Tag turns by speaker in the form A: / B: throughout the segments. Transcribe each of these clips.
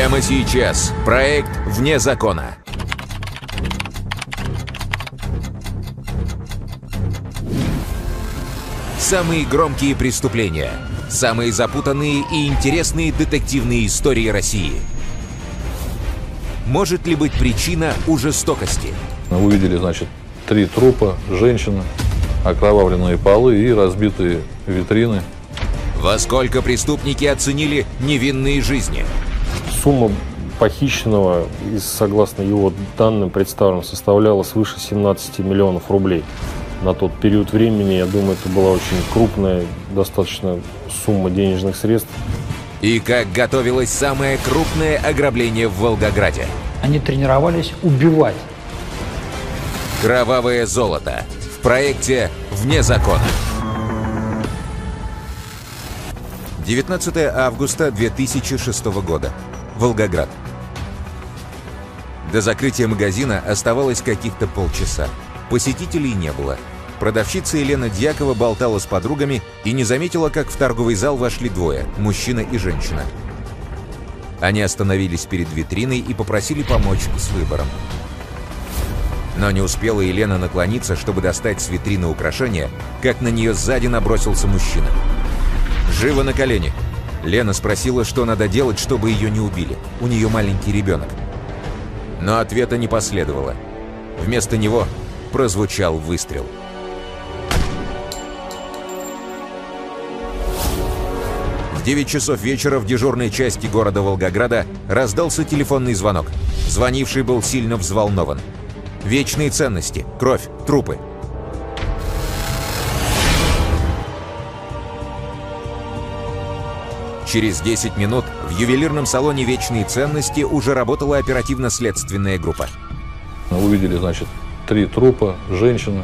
A: Прямо сейчас. Проект «Вне закона». Самые громкие преступления. Самые запутанные и интересные детективные истории России. Может ли быть причина у жестокости?
B: Мы увидели, значит, три трупа, женщина, окровавленные полы и разбитые витрины.
A: Во сколько преступники оценили невинные жизни?
C: Сумма похищенного, согласно его данным представленным, составляла свыше 17 миллионов рублей. На тот период времени, я думаю, это была очень крупная, достаточно сумма денежных средств.
A: И как готовилось самое крупное ограбление в Волгограде?
D: Они тренировались убивать.
A: Кровавое золото в проекте «Вне закона». 19 августа 2006 года. Волгоград. До закрытия магазина оставалось каких-то полчаса. Посетителей не было. Продавщица Елена Дьякова болтала с подругами и не заметила, как в торговый зал вошли двое – мужчина и женщина. Они остановились перед витриной и попросили помочь с выбором. Но не успела Елена наклониться, чтобы достать с витрины украшения, как на нее сзади набросился мужчина. «Живо на колени!» Лена спросила, что надо делать, чтобы ее не убили. У нее маленький ребенок. Но ответа не последовало. Вместо него прозвучал выстрел. В 9 часов вечера в дежурной части города Волгограда раздался телефонный звонок. Звонивший был сильно взволнован. Вечные ценности, кровь, трупы. Через 10 минут в ювелирном салоне «Вечные ценности» уже работала оперативно-следственная группа.
B: Мы увидели, значит, три трупа, женщина,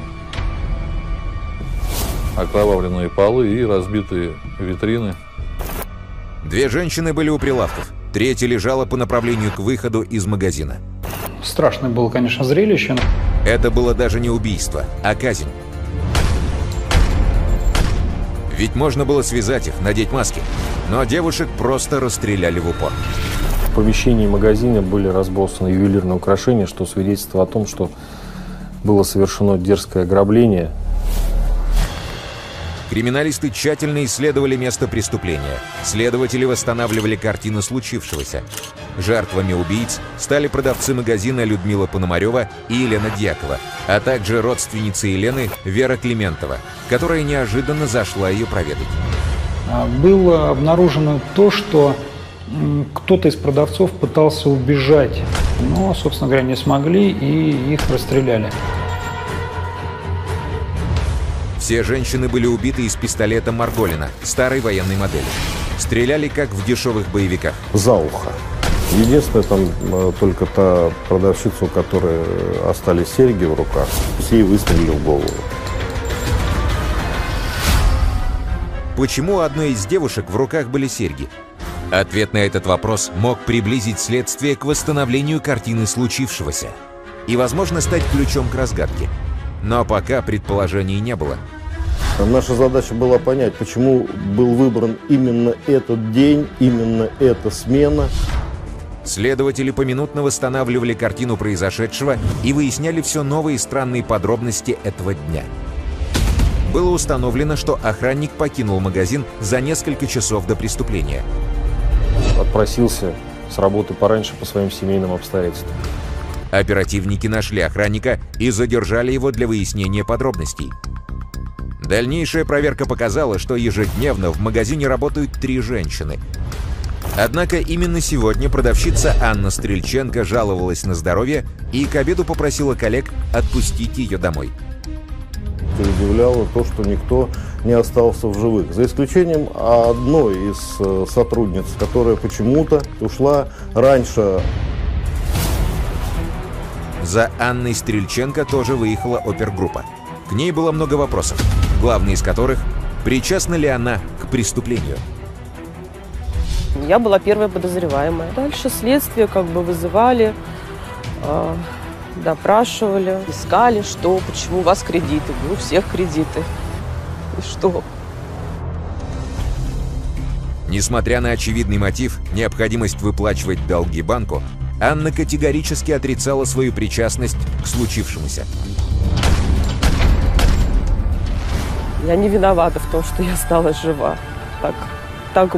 B: окровавленные полы и разбитые витрины.
A: Две женщины были у прилавков. Третья лежала по направлению к выходу из магазина.
D: Страшное было, конечно, зрелище.
A: Это было даже не убийство, а казнь. Ведь можно было связать их, надеть маски. Но девушек просто расстреляли в упор.
C: В помещении магазина были разбросаны ювелирные украшения, что свидетельствует о том, что было совершено дерзкое ограбление.
A: Криминалисты тщательно исследовали место преступления. Следователи восстанавливали картину случившегося. Жертвами убийц стали продавцы магазина Людмила Пономарева и Елена Дьякова, а также родственница Елены Вера Климентова, которая неожиданно зашла ее проведать.
D: А, было обнаружено то, что кто-то из продавцов пытался убежать, но, собственно говоря, не смогли и их расстреляли.
A: Все женщины были убиты из пистолета Марголина, старой военной модели. Стреляли, как в дешевых боевиках.
C: За ухо. Единственное, там э, только та продавщица, у которой остались серьги в руках, ей выстрелили в голову.
A: Почему у одной из девушек в руках были серьги? Ответ на этот вопрос мог приблизить следствие к восстановлению картины случившегося и, возможно, стать ключом к разгадке. Но пока предположений не было.
C: Наша задача была понять, почему был выбран именно этот день, именно эта смена.
A: Следователи поминутно восстанавливали картину произошедшего и выясняли все новые странные подробности этого дня. Было установлено, что охранник покинул магазин за несколько часов до преступления.
C: Отпросился с работы пораньше по своим семейным обстоятельствам.
A: Оперативники нашли охранника и задержали его для выяснения подробностей. Дальнейшая проверка показала, что ежедневно в магазине работают три женщины. Однако именно сегодня продавщица Анна Стрельченко жаловалась на здоровье и к обеду попросила коллег отпустить ее домой
C: удивляло то, что никто не остался в живых. За исключением одной из э, сотрудниц, которая почему-то ушла раньше.
A: За Анной Стрельченко тоже выехала опергруппа. К ней было много вопросов, главный из которых – причастна ли она к преступлению.
E: Я была первая подозреваемая. Дальше следствие как бы вызывали, а, допрашивали, искали, что, почему у вас кредиты. Ну, у всех кредиты. И что?
A: Несмотря на очевидный мотив, необходимость выплачивать долги банку, Анна категорически отрицала свою причастность к случившемуся.
E: Я не виновата в том, что я стала жива. Так, так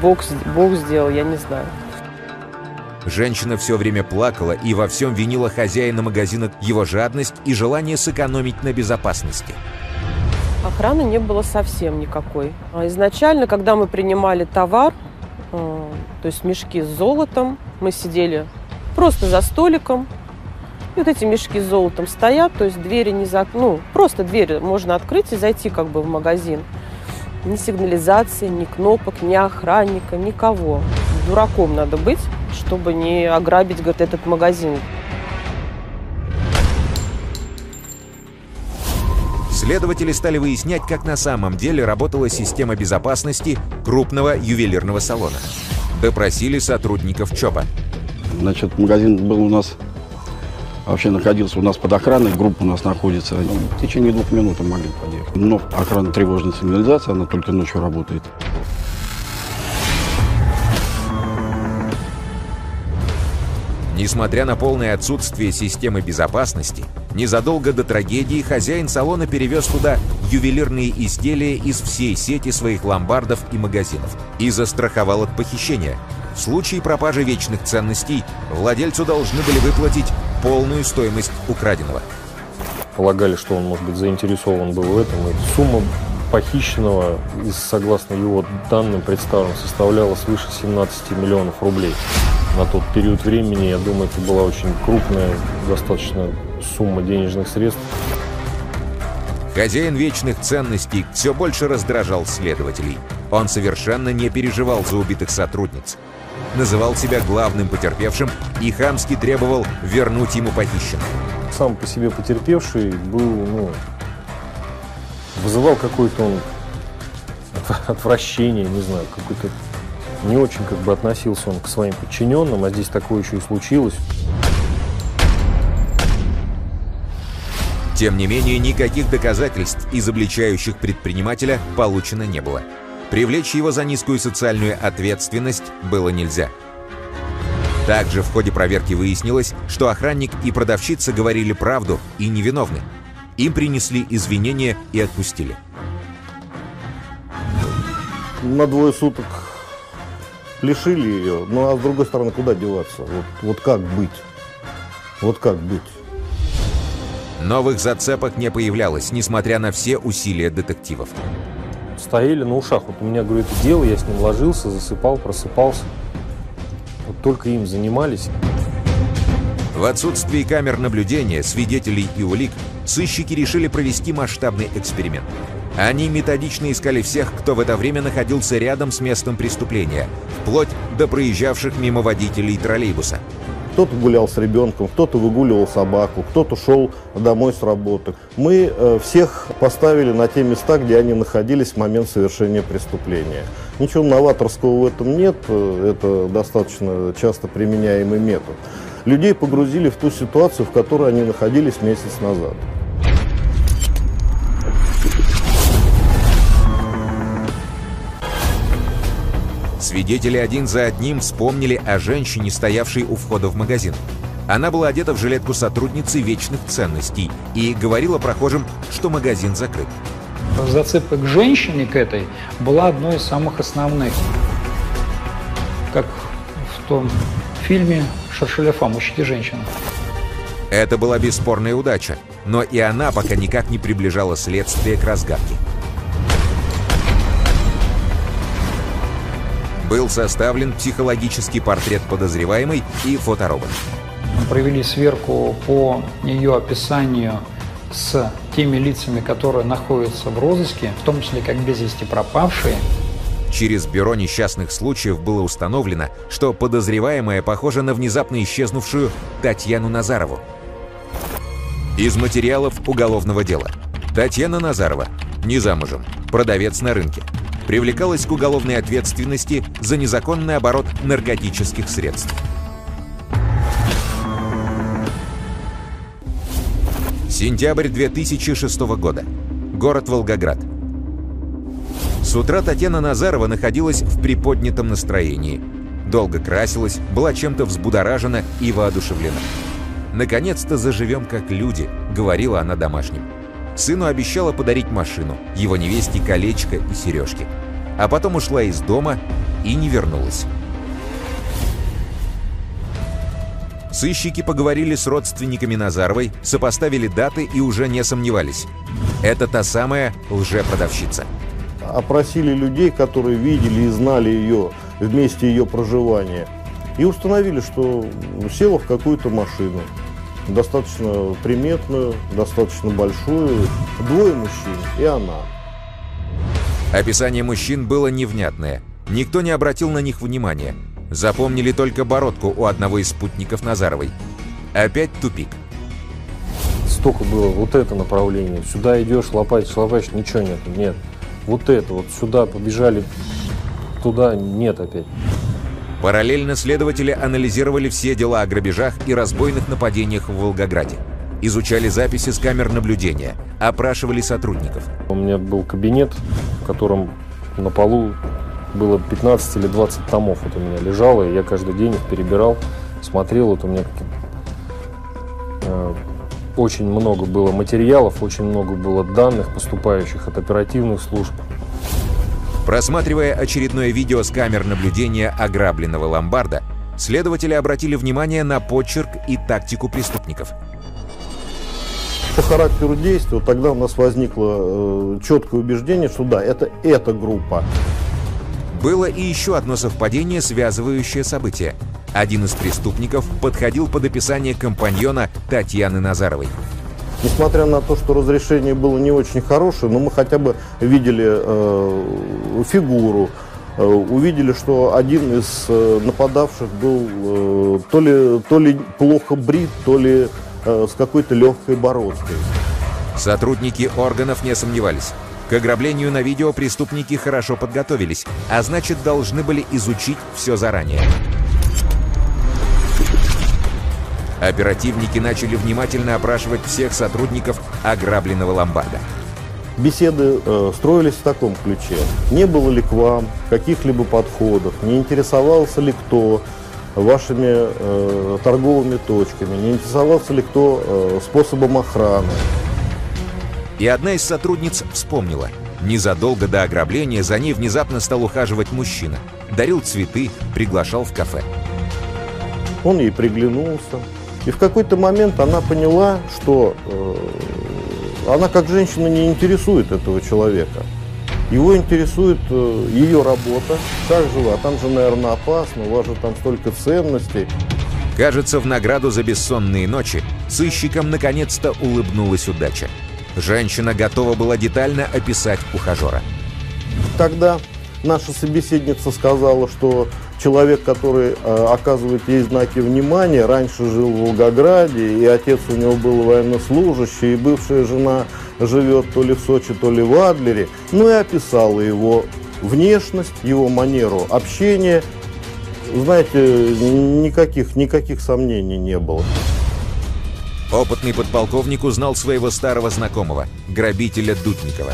E: Бог, Бог сделал, я не знаю.
A: Женщина все время плакала и во всем винила хозяина магазина его жадность и желание сэкономить на безопасности.
E: Охраны не было совсем никакой. А изначально, когда мы принимали товар, э, то есть мешки с золотом, мы сидели просто за столиком, и вот эти мешки с золотом стоят, то есть двери не за... Ну, просто двери можно открыть и зайти как бы в магазин. Ни сигнализации, ни кнопок, ни охранника, никого. Дураком надо быть, чтобы не ограбить, говорит, этот магазин.
A: Следователи стали выяснять, как на самом деле работала система безопасности крупного ювелирного салона. Допросили сотрудников ЧОПа.
F: Значит, магазин был у нас, вообще находился у нас под охраной, группа у нас находится. В течение двух минут мы могли подъехать. Но охрана тревожной сигнализации, она только ночью работает.
A: Несмотря на полное отсутствие системы безопасности, незадолго до трагедии хозяин салона перевез туда ювелирные изделия из всей сети своих ломбардов и магазинов и застраховал от похищения. В случае пропажи вечных ценностей владельцу должны были выплатить полную стоимость украденного.
C: Полагали, что он, может быть, заинтересован был в этом. И сумма похищенного, согласно его данным представленным, составляла свыше 17 миллионов рублей на тот период времени, я думаю, это была очень крупная достаточно сумма денежных средств.
A: Хозяин вечных ценностей все больше раздражал следователей. Он совершенно не переживал за убитых сотрудниц. Называл себя главным потерпевшим и хамски требовал вернуть ему похищенное.
C: Сам по себе потерпевший был, ну, вызывал какое-то он отвращение, не знаю, какой-то не очень как бы относился он к своим подчиненным, а здесь такое еще и случилось.
A: Тем не менее, никаких доказательств, изобличающих предпринимателя, получено не было. Привлечь его за низкую социальную ответственность было нельзя. Также в ходе проверки выяснилось, что охранник и продавщица говорили правду и невиновны. Им принесли извинения и отпустили.
G: На двое суток лишили ее, ну а с другой стороны, куда деваться? Вот, вот как быть? Вот как быть?
A: Новых зацепок не появлялось, несмотря на все усилия детективов.
C: Стояли на ушах. Вот у меня, говорю, это дело, я с ним ложился, засыпал, просыпался. Вот только им занимались.
A: В отсутствии камер наблюдения, свидетелей и улик, сыщики решили провести масштабный эксперимент. Они методично искали всех, кто в это время находился рядом с местом преступления, вплоть до проезжавших мимо водителей троллейбуса.
G: Кто-то гулял с ребенком, кто-то выгуливал собаку, кто-то шел домой с работы. Мы э, всех поставили на те места, где они находились в момент совершения преступления. Ничего новаторского в этом нет, э, это достаточно часто применяемый метод. Людей погрузили в ту ситуацию, в которой они находились месяц назад.
A: Свидетели один за одним вспомнили о женщине, стоявшей у входа в магазин. Она была одета в жилетку сотрудницы вечных ценностей и говорила прохожим, что магазин закрыт.
D: Зацепка к женщине, к этой, была одной из самых основных. Как в том фильме Шаршеляфа «Мужчина женщина».
A: Это была бесспорная удача, но и она пока никак не приближала следствие к разгадке. Был составлен психологический портрет подозреваемой и фоторобот.
D: Провели сверку по ее описанию с теми лицами, которые находятся в розыске, в том числе как без вести пропавшие.
A: Через бюро несчастных случаев было установлено, что подозреваемая похожа на внезапно исчезнувшую Татьяну Назарову. Из материалов уголовного дела. Татьяна Назарова, не замужем, продавец на рынке, привлекалась к уголовной ответственности за незаконный оборот наркотических средств. Сентябрь 2006 года. Город Волгоград. С утра Татьяна Назарова находилась в приподнятом настроении. Долго красилась, была чем-то взбудоражена и воодушевлена. «Наконец-то заживем как люди», — говорила она домашним. Сыну обещала подарить машину, его невесте колечко и сережки. А потом ушла из дома и не вернулась. Сыщики поговорили с родственниками Назаровой, сопоставили даты и уже не сомневались. Это та самая лжепродавщица.
G: Опросили людей, которые видели и знали ее в месте ее проживания. И установили, что села в какую-то машину. Достаточно приметную, достаточно большую. Двое мужчин и она.
A: Описание мужчин было невнятное. Никто не обратил на них внимания. Запомнили только бородку у одного из спутников Назаровой. Опять тупик.
C: Столько было вот это направление. Сюда идешь, лопатишь, лопатишь, ничего нет. Нет. Вот это, вот сюда побежали, туда нет опять.
A: Параллельно следователи анализировали все дела о грабежах и разбойных нападениях в Волгограде. Изучали записи с камер наблюдения, опрашивали сотрудников.
C: У меня был кабинет, в котором на полу было 15 или 20 томов вот у меня лежало, и я каждый день их перебирал, смотрел, вот у меня э, очень много было материалов, очень много было данных, поступающих от оперативных служб.
A: Просматривая очередное видео с камер наблюдения ограбленного ломбарда, следователи обратили внимание на почерк и тактику преступников.
G: По характеру действия вот тогда у нас возникло э, четкое убеждение, что да, это эта группа.
A: Было и еще одно совпадение, связывающее события. Один из преступников подходил под описание компаньона Татьяны Назаровой.
G: Несмотря на то, что разрешение было не очень хорошее, но мы хотя бы видели э, фигуру, э, увидели, что один из э, нападавших был э, то, ли, то ли плохо брит, то ли э, с какой-то легкой бородкой.
A: Сотрудники органов не сомневались. К ограблению на видео преступники хорошо подготовились, а значит должны были изучить все заранее. Оперативники начали внимательно опрашивать всех сотрудников ограбленного ломбарда.
G: Беседы э, строились в таком ключе. Не было ли к вам каких-либо подходов, не интересовался ли кто вашими э, торговыми точками, не интересовался ли кто э, способом охраны.
A: И одна из сотрудниц вспомнила. Незадолго до ограбления за ней внезапно стал ухаживать мужчина. Дарил цветы, приглашал в кафе.
G: Он ей приглянулся. И в какой-то момент она поняла, что э, она как женщина не интересует этого человека. Его интересует э, ее работа. Как жила? Там же, наверное, опасно, у вас же там столько ценностей.
A: Кажется, в награду за бессонные ночи сыщикам наконец-то улыбнулась удача. Женщина готова была детально описать ухажера.
G: Тогда наша собеседница сказала, что человек, который э, оказывает ей знаки внимания, раньше жил в Волгограде, и отец у него был военнослужащий, и бывшая жена живет то ли в Сочи, то ли в Адлере. Ну и описала его внешность, его манеру общения. Знаете, никаких, никаких сомнений не было.
A: Опытный подполковник узнал своего старого знакомого, грабителя Дудникова.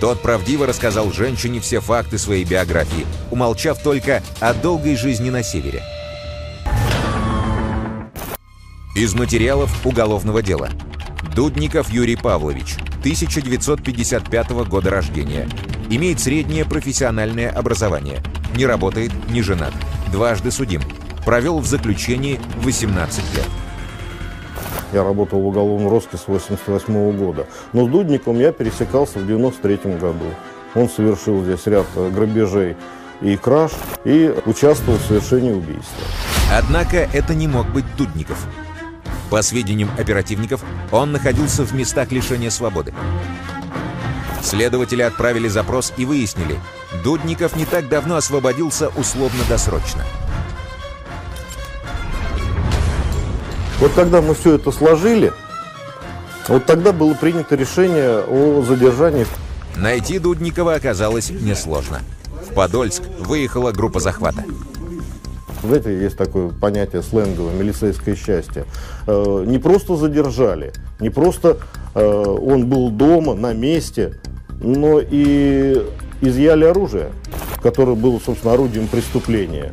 A: Тот правдиво рассказал женщине все факты своей биографии, умолчав только о долгой жизни на севере. Из материалов уголовного дела. Дудников Юрий Павлович, 1955 года рождения. Имеет среднее профессиональное образование. Не работает, не женат. Дважды судим. Провел в заключении 18 лет.
G: Я работал в уголовном розыске с 88 года. Но с Дудником я пересекался в 93 году. Он совершил здесь ряд грабежей и краж, и участвовал в совершении убийства.
A: Однако это не мог быть Дудников. По сведениям оперативников, он находился в местах лишения свободы. Следователи отправили запрос и выяснили, Дудников не так давно освободился условно-досрочно.
G: Вот когда мы все это сложили, вот тогда было принято решение о задержании.
A: Найти Дудникова оказалось несложно. В Подольск выехала группа захвата.
G: Знаете, есть такое понятие сленговое, милицейское счастье. Э, не просто задержали, не просто э, он был дома, на месте, но и изъяли оружие, которое было, собственно, орудием преступления.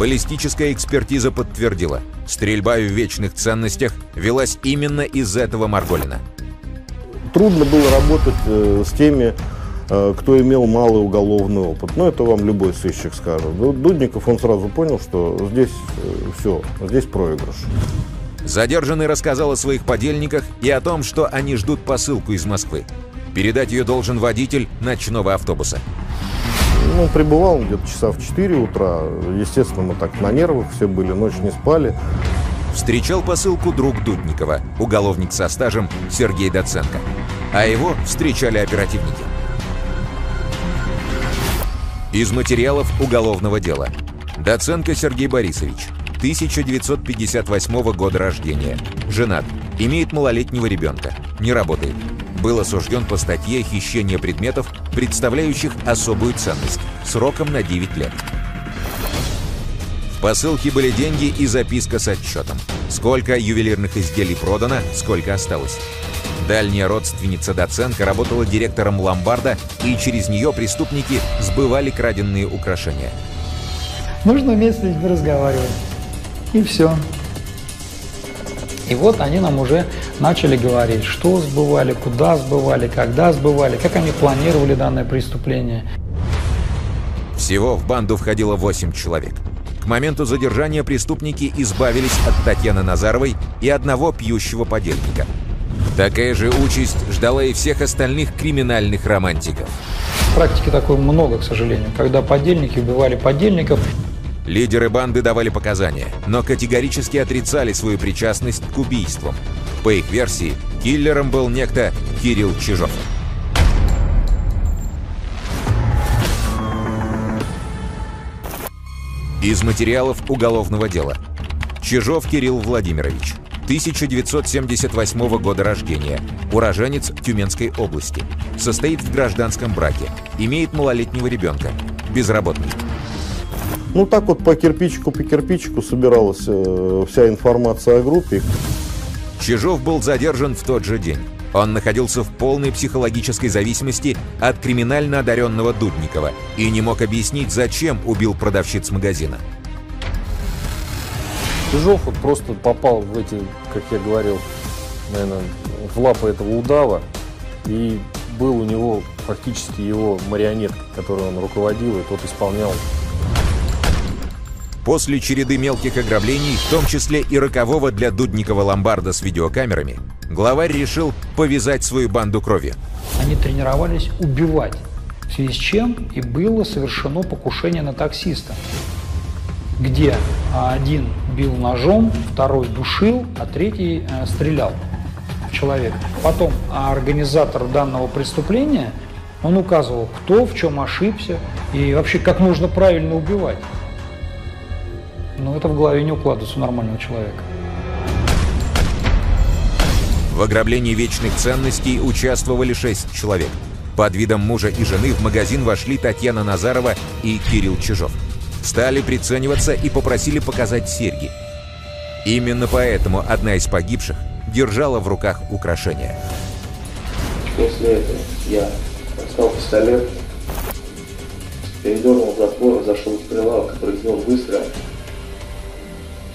A: Баллистическая экспертиза подтвердила, стрельба в вечных ценностях велась именно из этого Марголина.
G: Трудно было работать э, с теми, э, кто имел малый уголовный опыт. Но это вам любой сыщик скажет. Дудников, он сразу понял, что здесь э, все, здесь проигрыш.
A: Задержанный рассказал о своих подельниках и о том, что они ждут посылку из Москвы. Передать ее должен водитель ночного автобуса.
G: Ну, прибывал он где-то часа в 4 утра. Естественно, мы так на нервах все были, ночь не спали.
A: Встречал посылку друг Дудникова, уголовник со стажем Сергей Доценко. А его встречали оперативники. Из материалов уголовного дела. Доценко Сергей Борисович, 1958 года рождения. Женат. Имеет малолетнего ребенка. Не работает. Был осужден по статье «Хищение предметов, представляющих особую ценность» сроком на 9 лет. В посылке были деньги и записка с отчетом. Сколько ювелирных изделий продано, сколько осталось. Дальняя родственница Доценко работала директором ломбарда, и через нее преступники сбывали краденные украшения.
D: Нужно уметь с людьми разговаривать. И все. И вот они нам уже начали говорить, что сбывали, куда сбывали, когда сбывали, как они планировали данное преступление.
A: Всего в банду входило 8 человек. К моменту задержания преступники избавились от Татьяны Назаровой и одного пьющего подельника. Такая же участь ждала и всех остальных криминальных романтиков.
D: В практике такое много, к сожалению, когда подельники убивали подельников.
A: Лидеры банды давали показания, но категорически отрицали свою причастность к убийствам. По их версии, киллером был некто Кирилл Чижов. Из материалов уголовного дела. Чижов Кирилл Владимирович, 1978 года рождения, уроженец Тюменской области, состоит в гражданском браке, имеет малолетнего ребенка, безработный.
G: Ну так вот по кирпичику по кирпичику собиралась э, вся информация о группе.
A: Чижов был задержан в тот же день. Он находился в полной психологической зависимости от криминально одаренного Дудникова и не мог объяснить, зачем убил продавщиц магазина.
C: Чижов вот просто попал в эти, как я говорил, наверное, в лапы этого удава, и был у него фактически его марионетка, которой он руководил, и тот исполнял
A: После череды мелких ограблений, в том числе и рокового для Дудникова ломбарда с видеокамерами, главарь решил повязать свою банду крови.
D: Они тренировались убивать, в связи с чем и было совершено покушение на таксиста, где один бил ножом, второй душил, а третий э, стрелял в человека. Потом организатор данного преступления, он указывал, кто в чем ошибся и вообще как нужно правильно убивать. Но это в голове не укладывается у нормального человека.
A: В ограблении вечных ценностей участвовали шесть человек. Под видом мужа и жены в магазин вошли Татьяна Назарова и Кирилл Чижов. Стали прицениваться и попросили показать серьги. Именно поэтому одна из погибших держала в руках украшения.
H: После этого я достал пистолет, передернул затвор, зашел в прилавок произвел выстрел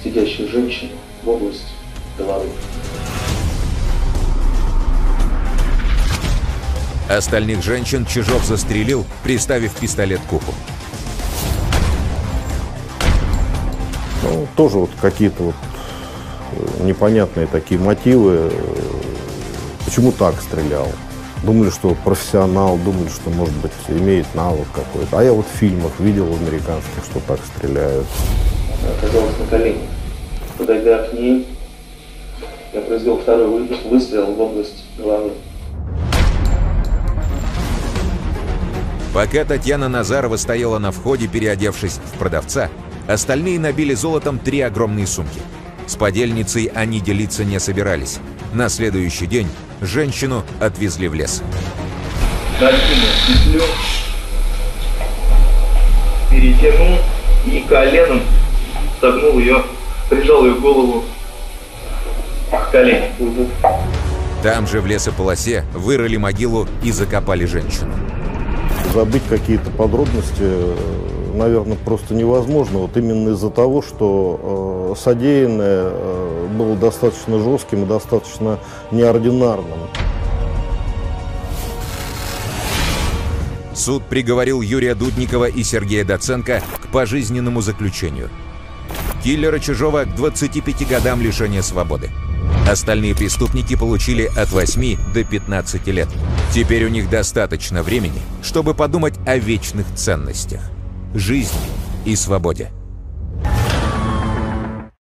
H: сидящей женщины в область головы.
A: Остальных женщин Чижов застрелил, приставив пистолет к уху.
G: Ну, тоже вот какие-то вот э, непонятные такие мотивы. Почему так стрелял? Думали, что профессионал, думали, что, может быть, имеет навык какой-то. А я вот в фильмах видел американских, что так стреляют.
H: Оказалось на коленях. Подойдя к ней, я произвел второй выстрел в область головы.
A: Пока Татьяна Назарова стояла на входе, переодевшись в продавца, остальные набили золотом три огромные сумки. С подельницей они делиться не собирались. На следующий день женщину отвезли в лес.
H: Накинул петлю, перетянул и коленом согнул ее прижал ее голову к коленям.
A: Там же, в лесополосе, вырыли могилу и закопали женщину.
G: Забыть какие-то подробности, наверное, просто невозможно. Вот именно из-за того, что э, содеянное э, было достаточно жестким и достаточно неординарным.
A: Суд приговорил Юрия Дудникова и Сергея Доценко к пожизненному заключению. Киллера Чужого к 25 годам лишения свободы. Остальные преступники получили от 8 до 15 лет. Теперь у них достаточно времени, чтобы подумать о вечных ценностях – жизни и свободе.